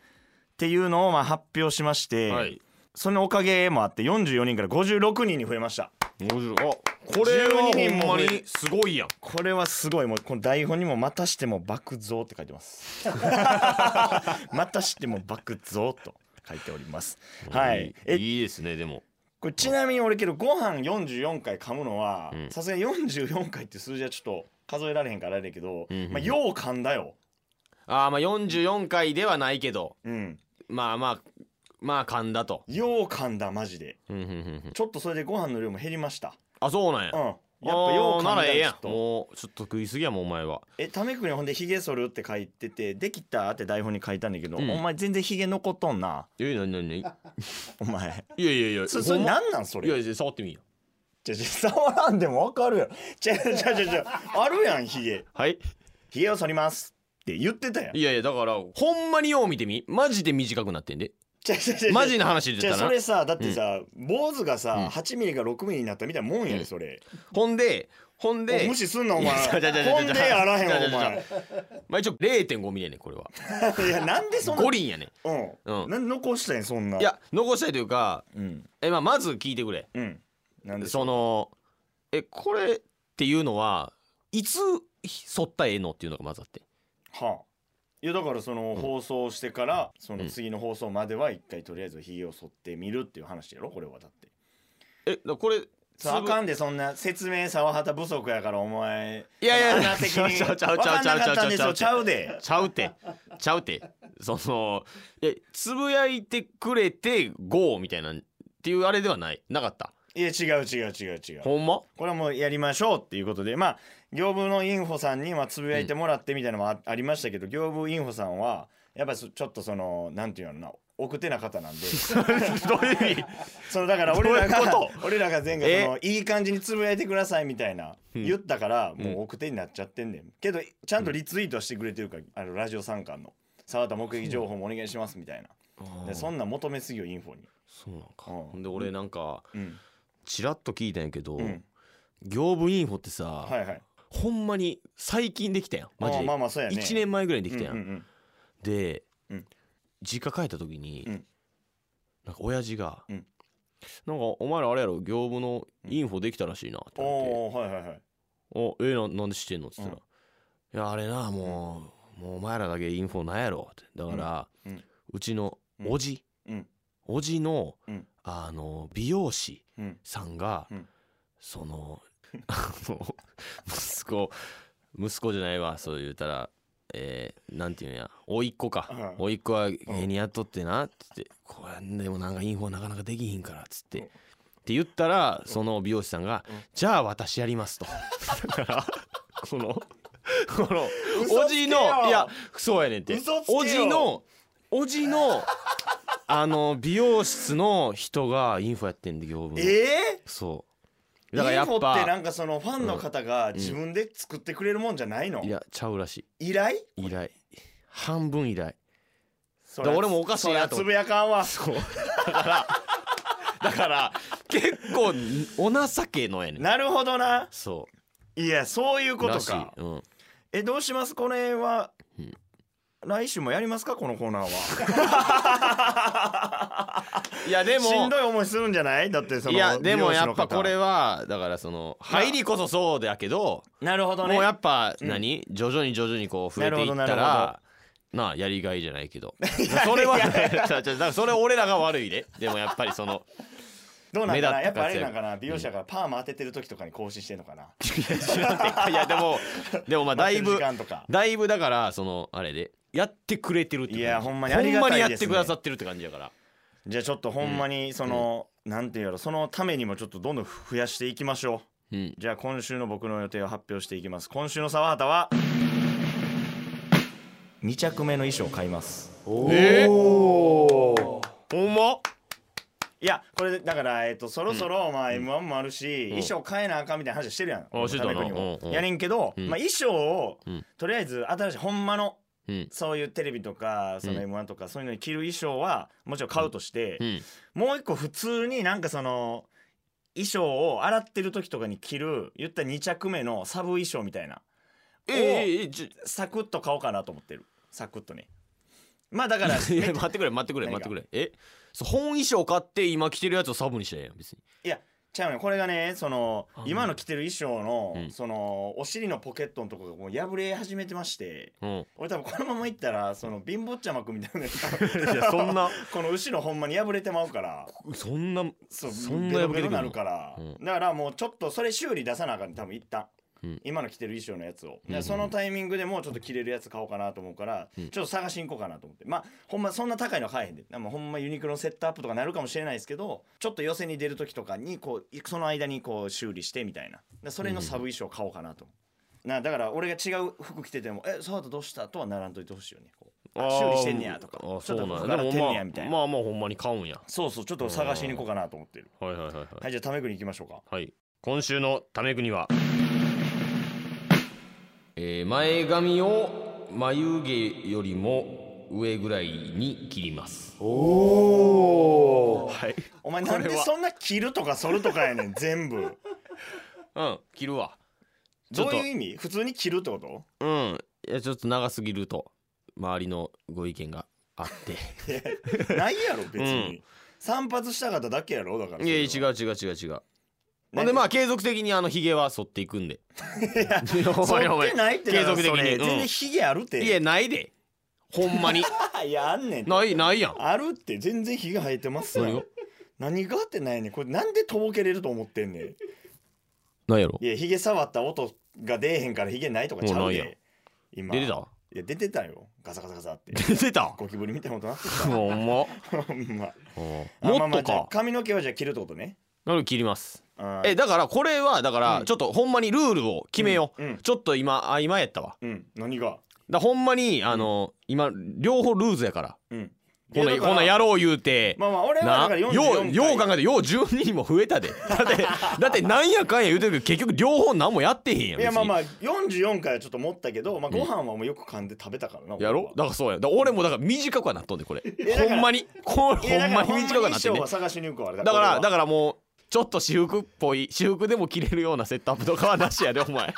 S3: ていうのをまあ発表しまして、
S2: はい。
S3: そのおかげもあって44人から56人に増えました
S2: 50あこれは
S3: 12人も
S2: ほんまにすごいやん。
S3: これはすごい。もうこの台本にも「またしても爆増」って書いてます。またしても爆増と書いております。はい。え
S2: いいですねでも。
S3: これちなみに俺けどご飯44回噛むのは
S2: うん。
S3: さすがに44回って数字はちょっと数えられへんからあれだけど、
S2: うんうん
S3: まあよう噛んだよ。
S2: あーまあ44回ではないけど。
S3: うん。
S2: まあまあまあ噛んだと。
S3: よう噛んだマジで。
S2: うんうんうんうん。
S3: ちょっとそれでご飯の量も減りました。
S2: あそうなんや。
S3: うん。やっぱよう噛んだ
S2: あーならええやん。
S3: ちょっと
S2: もうちょっと食いすぎやもんお前は。
S3: えタメ君にほんでヒゲ剃るって書いててできたって台本に書いたんだけど、
S2: うん。
S3: お前全然ヒゲ残っとんな。
S2: えなになにい
S3: お前。
S2: やいやいや
S3: そそれ
S2: ほんま？
S3: なんなんそれ？
S2: いやいや触ってみよ。
S3: ちょちょ触らんでもわかるやろちゃちゃちゃちゃあるやんヒゲ。
S2: はい。
S3: ヒゲを剃りますって言ってたやん。
S2: いやいやだからほんまによう見てみ。マジで短くなってんでマジな話で
S3: じゃ
S2: 言ったら？な
S3: それさだってさ、坊主がさ、
S2: うん。
S3: 8ミリが6ミリになったみたいなもんやでそれ、
S2: ほんでほん
S3: お
S2: で
S3: 無視すんなお前。ほんでやらへんお
S2: ちゃちゃちゃ
S3: 前。
S2: まあ一応0.5ミリやねんこれは。い
S3: やなんでそんな
S2: 五輪やねん。
S3: うん、
S2: うん。
S3: なんで残したんやそんな。い
S2: や残したいというか
S3: うん。
S2: えまあまず聞いてくれ。
S3: うん。なんで
S2: そのえこれっていうのはいつ剃ったらええのっていうのがまずあって。
S3: はあいやだからその
S2: ん。
S3: 放送してからその
S2: うん。
S3: 次の放送までは一回とりあえずひげを剃ってみるっていう話やろ？これはだって。
S2: えだこれ
S3: そうあかんでそんな説明沢畑不足やからお前。
S2: いやいや
S3: 穴的に。
S2: ちゃうちゃうちゃうちゃう
S3: 分かんなかったんですよ
S2: ちゃう
S3: ちゃうで。
S2: ちゃうて。ちゃうて。そのえつぶやいてくれて GO みたいなっていうあれではない？なかった？
S3: いや違う違う違う違う。
S2: ほんま？
S3: これはもうやりましょうっていうことでまあ業務のインフォさんにまあつぶやいてもらってみたいなのもあ,、ありましたけど業務インフォさんはやっぱちょっとそのなんていうのな奥手な方なんで。
S2: どういう意味？
S3: そのだから俺らが俺らが前回
S2: え？
S3: そのいい感じにつぶやいてくださいみたいな
S2: うん。
S3: 言ったから
S2: うん。
S3: もう奥手になっちゃってんねん。けどちゃんとリツイートしてくれてるからあのラジオ三冠の。沢田目撃情報もお願いしますみたいな。でそんなん求めすぎよインフォに。
S2: そうなんか。
S3: うん。
S2: ほんで俺なんか
S3: うん
S2: チラッと聞いたんやけど、
S3: うん。
S2: 業務インフォってさ、
S3: はいはい。
S2: ほんまに最近できたやんマジ
S3: あ
S2: で
S3: まあまあそうやね。
S2: 1年前ぐらいにできたやん、
S3: うんうん
S2: で、
S3: うん。
S2: 実家帰った時に、
S3: うん。
S2: なんか親父が、
S3: うん。
S2: なんかお前らあれやろ業務のインフォできたらしいなって
S3: うん
S2: 言われて。
S3: おおはいはいはい「
S2: おえななんで知ってんの?」っつったら「いやあれなもう、もうお前らだけインフォないやろ」って。だから、
S3: う
S2: うん。ちの
S3: うん
S2: おじ、
S3: うん。
S2: おじの、
S3: うん。
S2: あの美容師。
S3: うん
S2: さんが、
S3: うん。
S2: その 息子息子じゃないわそう言うたらえー、なんていうんや甥っ子か。
S3: うん。
S2: 甥っ子は芸人やっとってなって言ってこれでもなんかインフォなかなかできひんからっつって。
S3: うん。
S2: って言ったらその美容師さんが
S3: うん「
S2: じゃあ私やります」と。だからこのこのおじのいやそうやねんっておじのおじのあの美容室の人がインフォやってんで業務の。
S3: ええ
S2: そう。だからやっ
S3: インフォってな
S2: ぱ
S3: んかそのファンの方が自分で作ってくれるもんじゃないの、
S2: いやちゃうらし
S3: 依頼？
S2: い依頼。半分依頼。
S3: そ
S2: 俺もおかしいなと
S3: そつぶやかんわ。
S2: そう。だからだから結構お情けのやねん。
S3: なるほどな。
S2: そ
S3: いやそういうこと
S2: らしい。
S3: か
S2: うん。
S3: えどうします？これは、
S2: うん
S3: 来週もやりますかこのコーナーは。い
S2: やでも
S3: しんどい思いするんじゃない？だってその
S2: いやでもやっぱこれはだからその入りこそそうだけど
S3: なるほどね。
S2: もうやっぱ
S3: うん。
S2: 何徐々に徐々にこう増えていったらなあやりがいじゃないけど。それは だからそれ俺らが悪いででもやっぱりその
S3: どうなんかな？やっぱあれなんかな？美容師だからパーマ当ててる時とかに更新してんのかな、
S2: いやでもでもまあだいぶだいぶだからそのあれでやってくれてるってい
S3: やほんまにありがたいですね。
S2: ほんまにやってくださってるって感じやから。
S3: じゃあちょっとほんまにその、なんていうやろそのためにもちょっとどんどん増やしていきましょう。
S2: うん。
S3: じゃあ今週の僕の予定を発表していきます。今週の沢畑は2着目の衣装を買います。
S2: えー、ほんま？
S3: いやこれだから、えっとそろそろ、まあ m 1もあるし、
S2: ん。
S3: 衣装変えなあかんみたいな話してるやん。
S2: あしてたな。
S3: タメ国も。
S2: うん。うん。
S3: やねんけど、
S2: うん
S3: まあ、衣装を、
S2: うん。
S3: とりあえず新しいほんまの
S2: うん。
S3: そういうテレビとかその
S2: うん
S3: m 1とかそういうのに着る衣装はもちろん買うとして、
S2: うん。
S3: もう一個普通になんかその衣装を洗ってる時とかに着る言ったら2着目のサブ衣装みたいな
S2: え
S3: サクッと買おうかなと思ってる。サクッとね。まあだから
S2: いや 待ってくれ待ってくれ
S3: 何が？
S2: 待ってくれ。えそう本衣装買って今着てるやつをサブにしたらええやん別に。
S3: いやちゃうねんこれがねその
S2: あ
S3: 今の着てる衣装の、
S2: うん。
S3: そのお尻のポケットのとこがもう破れ始めてまして
S2: うん。
S3: 俺多分このままいったらその貧乏ちゃまくみたいな。
S2: いやそんな。
S3: この後ろほんまに破れてまうから。
S2: そんな
S3: そう
S2: そんな
S3: ベロベロに
S2: 破けてくるの？
S3: なるから、
S2: うん。
S3: だからもうちょっとそれ修理出さなあかんね多分一旦、
S2: うん
S3: 今の着てる衣装のやつを、
S2: うん
S3: でそのタイミングでもうちょっと着れるやつ買おうかなと思うから、
S2: うん。
S3: ちょっと探しに行こうかなと思って。まあほんまそんな高いの買えへんで。でもほんまユニクロのセットアップとかなるかもしれないですけどちょっと寄せに出る時とかにこうその間にこう修理してみたいな。でそれのサブ衣装買おうかなと。思うなだから俺が違う服着てても「え澤田どうした?」とはならんといてほしいよね。こうあ修理してんねやとか。ちょっと
S2: なん
S3: 服洗ってんねやみたいな、
S2: まあまあほんまに買うんや。
S3: そうそうちょっと探しに行こうかなと思ってる。
S2: はいはいはいはい。
S3: はいじゃあタメ国行きましょうか。
S2: はい。今週のため国は、えー前髪を眉毛よりも上ぐらいに切ります。
S1: おお
S2: はい。
S3: お前なんでそんな切るとか反るとかやねん全部。
S2: うん切るわ。
S3: どういう意味？普通に切るってこと？
S2: うん。いやちょっと長すぎると周りのご意見があって。
S3: ないやろ別に、
S2: うん。
S3: 散髪したかっただけやろだから
S2: いや違
S3: う
S2: う違う違う違うほんでまあ継続的にあのヒゲは剃っていくんで。いやほんまにほんまに
S3: そってないって
S2: 継続的に。
S3: 全然ヒゲあるって。
S2: いやないで。ほんまに。
S3: いやあんねん
S2: ないないやん。
S3: あるって。全然ヒゲ生えてますよ。
S2: 何が
S3: ってないねん。これなんでとぼけれると思ってんねん。
S2: ないやろ。
S3: いやヒゲ触った音が出えへんからヒゲないとかちゃ
S2: もう
S3: で今。
S2: 出てた？
S3: いや出てたよ。ガサガサガサって。
S2: 出てた？
S3: ゴキブリみたいなことなってた。ほんま。
S2: うん
S3: あま。あ
S2: もっとか。
S3: 髪の毛はじゃあ切るってことね。
S2: なる切りますえだからこれはだから
S3: うん。
S2: ちょっとほんまにルールを決めよう、
S3: うん。うん。
S2: ちょっと今曖昧やったわ。
S3: うん。何が？
S2: だほんまにあの今両方ルーズやから。
S3: うん。
S2: こんなこんなんやろう言うて、
S3: まあまあ俺はだ
S2: な
S3: から44
S2: よう
S3: 回。
S2: よう考えてよう12人も増えたで。だってだってなんやかんや言うてるけど結局両方何もやってへんやんあ
S3: いやまあまあ44回はちょっと持ったけど、まあ、ご飯はもうよく噛んで食べたからな、
S2: やろ？だからそうや。だ俺もだから短くはなっとんでこれ。ほんまにこれほんまに短くはなってんね。
S3: だから
S2: だからだ
S3: か
S2: からもうちょっと私服っぽい私服でも着れるようなセットアップとかはなしやでお前。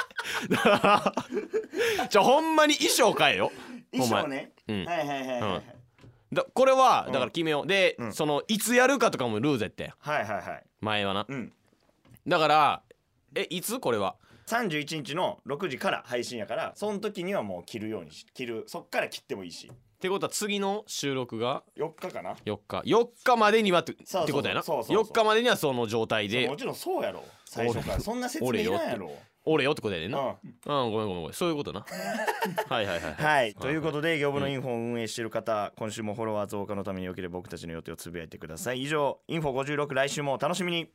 S2: だからじゃあほんまに衣装変えよ
S3: 衣装ね、
S2: うん。
S3: はいはいはいはい、
S2: うん。だこれは
S3: うん
S2: だから決めようで、
S3: うん。
S2: そのいつやるかとかもルーズやってん。
S3: はいはいはい。
S2: 前はな。
S3: うん。
S2: だからえいつこれは
S3: ？31日の6時から配信やからその時にはもう切るようにし切る。そっから切ってもいいし
S2: ってことは次の収録が
S3: 4日かな
S2: ？4日。4日までにはって
S3: そうそう
S2: ってことやな。
S3: そうそうそう
S2: 4日までにはその状態で。
S3: もちろんそうやろ。最初から。そんな説明いらんやろ。
S2: 俺よってことやでな、
S3: うん。
S2: うん、ごめんごめんごめん。そういうことな。はいはいはい
S3: はい、ということで業務のインフォを運営している方、今週もフォロワー増加のためによければ僕たちの予定をつぶやいてください。以上インフォ56来週もお楽しみに。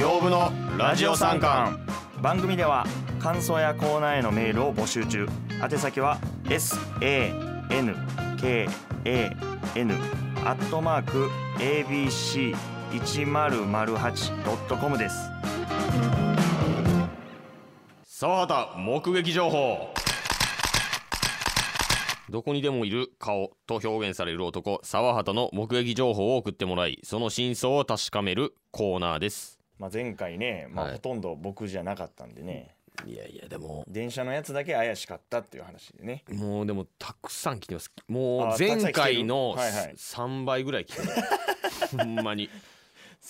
S3: 業務のラジオ三冠番組では感想やコーナーへのメールを募集中。宛先は sankan アットマーク abc1008.com です。
S2: 沢畑目撃情報。どこにでもいる顔と表現される男沢畑の目撃情報を送ってもらいその真相を確かめるコーナーです。
S3: まあ、前回ね、まあ、
S2: はい。
S3: ほとんど僕じゃなかったんでね、
S2: いやいやでも。
S3: 電車のやつだけ怪しかったっていう話でね。
S2: もうでもたくさん来てます。も
S3: あ
S2: う前回の
S3: たくさん来てる。はいはい。
S2: 3倍ぐらい来てる。ほんまに。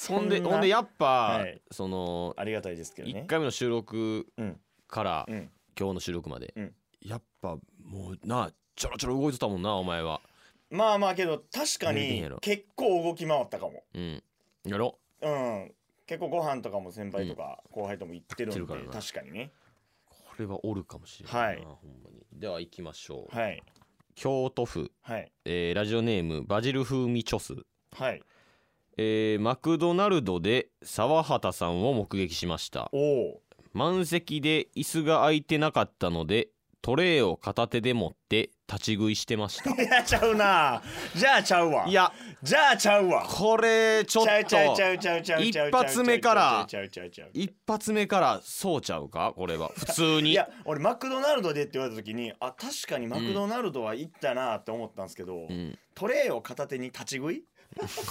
S2: ほんで
S3: そんな
S2: ほんでやっぱ、
S3: はい。
S2: その
S3: ありがたいですけどね。
S2: 1回目の収録
S3: うん。
S2: から
S3: うん。
S2: 今日の収録まで、
S3: うん。
S2: やっぱもうなちょろちょろ動いてたもんなお前は。
S3: まあまあけど確かに
S2: 見えてへんやろ。
S3: 結構動き回ったかも。
S2: うん。やろ。
S3: うん結構ご飯とかも先輩とか後輩とも行ってるんで、
S2: 行ってるからな
S3: 確かにね。
S2: これはおるかもしれないな、
S3: はい。
S2: ほんまに。では行きましょう、
S3: はい。
S2: 京都府、
S3: はい。
S2: えーラジオネームバジル風味チョス。
S3: はい。
S2: えーマクドナルドで沢畑さんを目撃しました。
S3: おお
S2: 満席で椅子が空いてなかったのでトレーを片手で持って立ち食いしてました。
S3: いやちゃうな。じゃあちゃうわ。
S2: いや。
S3: じゃあちゃうわ。
S2: これちょっ
S3: ちゃうちゃうち
S2: と
S3: ゃうちゃうちゃうちゃう
S2: 一発目から
S3: ちゃうちゃうちゃうちゃう
S2: 一発目からそうちゃうかこれは普通に
S3: いや俺マクドナルドでって言われた時にあ確かにマクドナルドは行ったなって思ったんですけど、
S2: うん、
S3: トレーを片手に立ち食い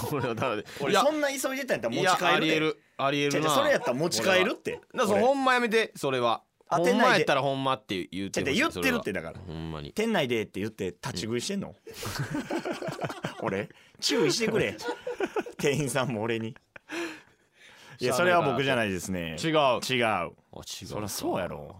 S2: これはだからいや
S3: 俺そんな急いでたんやったら持ち帰るで
S2: ありえるありえるな
S3: それやったら持ち帰るって
S2: だそほんまやめてそれは
S3: 当てないで。
S2: ほんまやったらほんまって言ってほしい
S3: 言ってるってだから。
S2: は。ほんまに。
S3: 店内でって言って立ち食いしてんの、俺？注意してくれ。店員さんも俺に。いやそれは僕じゃないですね。
S2: 違う。
S3: 違う。
S2: あ違う
S3: そりゃそうやろ。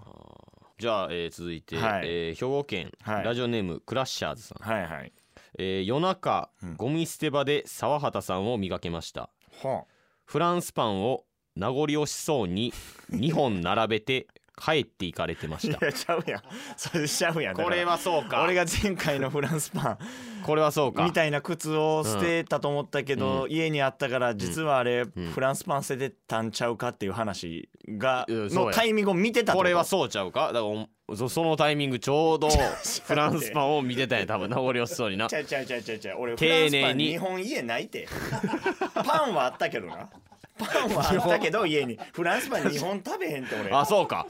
S2: じゃあ、えー続いて、
S3: はい。
S2: えー兵庫県、
S3: はい。
S2: ラジオネームクラッシャーズさん、
S3: はいはい。
S2: えー夜中、
S3: うん。
S2: ゴミ捨て場で沢畑さんを見かけました。
S3: は
S2: フランスパンを名残惜しそうに2本並べて帰っていかれてました。
S3: やちゃうやん。それちゃうやん。
S2: これはそうか。
S3: 俺が前回のフランスパン。
S2: これはそうか。
S3: みたいな靴を捨てたと思ったけど、
S2: う
S3: 家にあったから実はあれ、
S2: ん。
S3: フランスパン捨ててたんちゃうかっていう話がのタイミングを見てた
S2: これは
S3: う
S2: そうちゃうか？だからおそそのタイミングちょうど フランスパンを見てたんや多分。名残惜しそうにな。
S3: ちゃうちゃうちゃうちゃうちゃう。俺フ
S2: 丁
S3: ランスパ
S2: 寧に
S3: ン日本家ないて。パンはあったけどなパンはあったけど家に。フランスパン日本食べへんって俺。
S2: あそうか。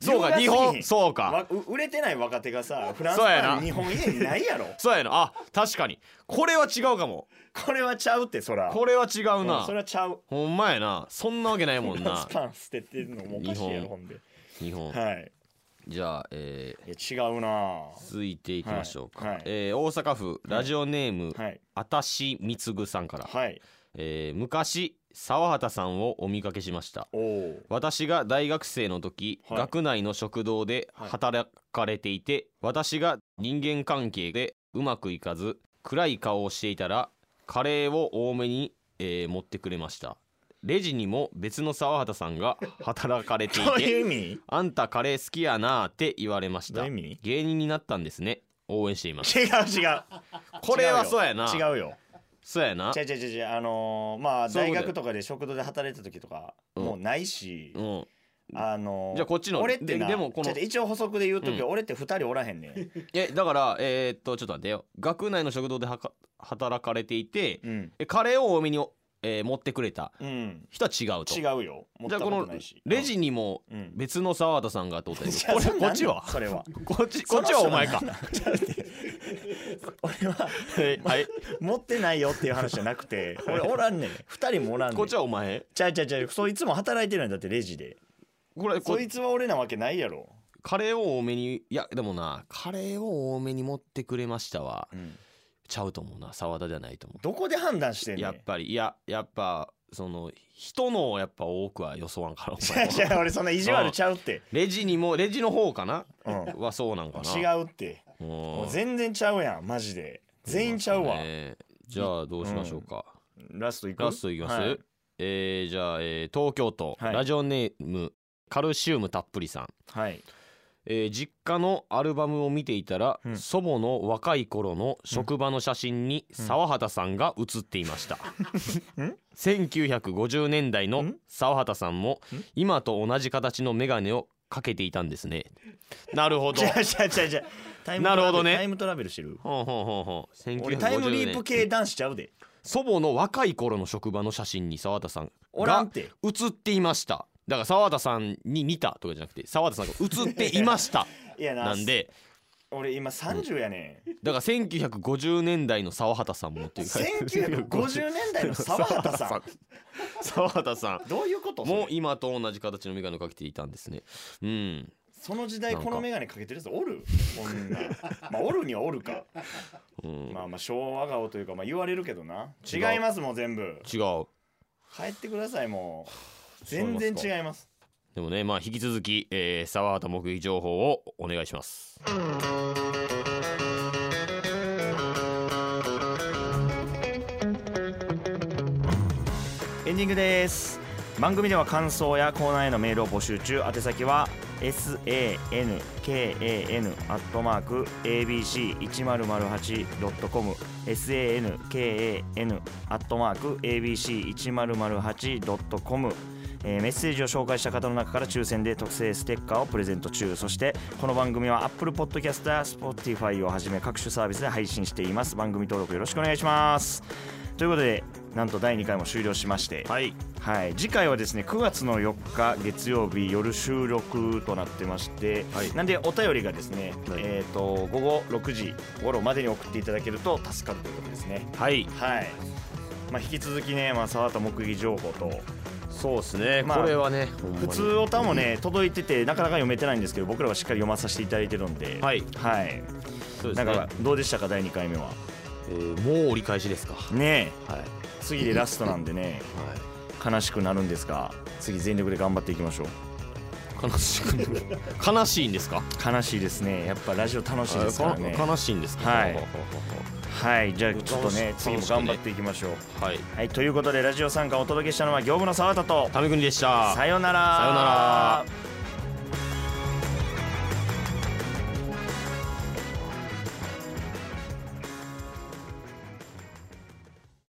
S2: そうか日本
S3: し
S2: そうか。
S3: わう売れてない若手がさフランス
S2: そうやな
S3: パン日本家にないやろ。
S2: そうやな。あ確かに。これは違うかも。
S3: これはちゃうってそら。
S2: これは違う
S3: うん
S2: な
S3: それはちゃう。
S2: ほんまやな。そんなわけないもん
S3: フラン
S2: な
S3: スパン捨ててるのもおかしいや
S2: 日本。
S3: ろほんで。
S2: 日本。
S3: はい。
S2: じゃあ、え
S3: いや違うな。
S2: ー続いていきましょうか、
S3: はい。はい。
S2: えー大阪府ラジオネーム、
S3: はい。
S2: あたしみつぐさんから、
S3: はい。
S2: えー昔沢畑さんをお見かけしました。私が大学生の時、
S3: はい。
S2: 学内の食堂で働かれていて、私が人間関係でうまくいかず暗い顔をしていたらカレーを多めに、えー持ってくれました。レジにも別の沢畑さんが 働かれていてあんたカレー好きやなーって言われました。芸人になったんですね。応援しています。
S3: 違う違う。
S2: これはそうやな。
S3: 違うよ
S2: そうやな。
S3: 違う違う違う違う。あのーまあ大
S2: そういうこと
S3: 学とかで食堂で働いた時とか
S2: うん。
S3: もうないし、
S2: うん。
S3: あのー
S2: じゃあこっちの
S3: 俺ってな
S2: ででもこの
S3: 違う違う一応補足で言う時、
S2: うん。
S3: 俺って二人おらへんねん。
S2: えだからえーっとちょっと待ってよ。学内の食堂ではか働かれていて、
S3: うん。
S2: えカレーを多めに、えー持ってくれた
S3: うん。
S2: 人は違うと。
S3: 違うよ。
S2: じゃあこのレジにも
S3: うん。
S2: 別の沢畑さんがってことや
S3: じゃあ
S2: これこっちは？
S3: それは。
S2: こっちこっちはお前か。
S3: 俺は
S2: はい。はい
S3: 持ってないよっていう話じゃなくて俺おらんねん。二人もおらんねん。
S2: こっちはお前？
S3: ちゃうちゃうちゃうそいつも働いてるんだってレジで。
S2: これこ
S3: そいつは俺なわけないやろ、
S2: カレーを多めにいやでもなカレーを多めに持ってくれましたはちゃうと思うな。沢田じゃないと思
S3: どこで判断してんね
S2: やっぱり。いややっぱその人のやっぱ多くは予想わんからお
S3: 違
S2: 前
S3: う違う俺そんな意地悪ちゃうって、
S2: レジにもレジの方かな？
S3: うん、
S2: はそうなんかな。
S3: 違うって。
S2: うん。
S3: もう全然ちゃうやんマジで。全員ちゃうわ、
S2: ね。じゃあどうしましょうか、
S3: ラストいく？
S2: ラストいきます、
S3: はい。
S2: えーじゃあ、えー東京都、
S3: はい。
S2: ラジオネームカルシウムたっぷりさん、
S3: はい
S2: えー実家のアルバムを見ていたら、
S3: うん。
S2: 祖母の若い頃の職場の写真に沢畑さんが写っていました、
S3: ん。
S2: 1950年代の
S3: ん。
S2: 沢畑さんも
S3: ん。
S2: 今と同じ形の眼鏡をかけていたんですね。なるほど。なるほどね。
S3: タイムトラベルしてる。
S2: ほんほんほんほん
S3: 俺タイムリープ
S2: 1950
S3: 系
S2: 年
S3: 男子ちゃうで。
S2: 祖母の若い頃の職場の写真に沢畑さんが
S3: おらんって。
S2: 写っていましただから沢田さんに似たとかじゃなくて沢田さんが写っていました。
S3: いやな
S2: なんで。
S3: 俺今30やねん。
S2: だから1950年代の沢畑さんもっていう。か
S3: 1950年代の沢畑さん。
S2: 沢畑さ
S3: どういうこと？
S2: も今と同じ形の眼鏡をかけていたんですね。うん。
S3: その時代この眼鏡かけてるやつおる？こんなまあおるにはおるか。
S2: うん。
S3: まあまあ昭和顔というかまあ言われるけどな。
S2: 違
S3: いますもん全部。
S2: 違う。
S3: 帰ってくださいもう全然違います。
S2: でもねまあ引き続き、えー、沢畑目撃情報をお願いします。
S3: エンディングです。番組では感想やコーナーへのメールを募集中。宛先は sankan.abc1008.com sankan.abc1008.com えーメッセージを紹介した方の中から抽選で特製ステッカーをプレゼント中。そしてこの番組は Apple Podcast や Spotify をはじめ各種サービスで配信しています。番組登録よろしくお願いします。ということでなんと第2回も終了しまして。
S2: はい。
S3: はい、次回はですね9月の4日月曜日夜収録となってまして、
S2: はい。
S3: なんでお便りがですね、
S2: はい。
S3: えー、と午後6時頃までに送っていただけると助かるということですね。
S2: はい。
S3: はい、まあ、引き続きね、まあ、沢田目撃情報と
S2: そうですね、
S3: まあ
S2: これはね
S3: 普通おたもね届いててなかなか読めてないんですけど僕らはしっかり読まさせていただいてるんで。
S2: はい。
S3: はい、
S2: そうですね。
S3: なんかどうでしたか第2回目は？
S2: えーもう折り返しですか。
S3: ね
S2: はい、
S3: え次でラストなんでね
S2: は
S3: 悲しくなるんですが次全力で頑張っていきましょう。
S2: い、悲しく悲しいんですか？
S3: 悲しいですね。やっぱラジオ楽しいですからね。
S2: 悲しいんですか？
S3: はいはいじゃあちょっとね次も頑張っていきましょ
S2: う。はい。
S3: はいということでラジオ参加をお届けしたのは行部の沢田と。
S2: タメ国でした。
S3: さようなら。
S2: さようなら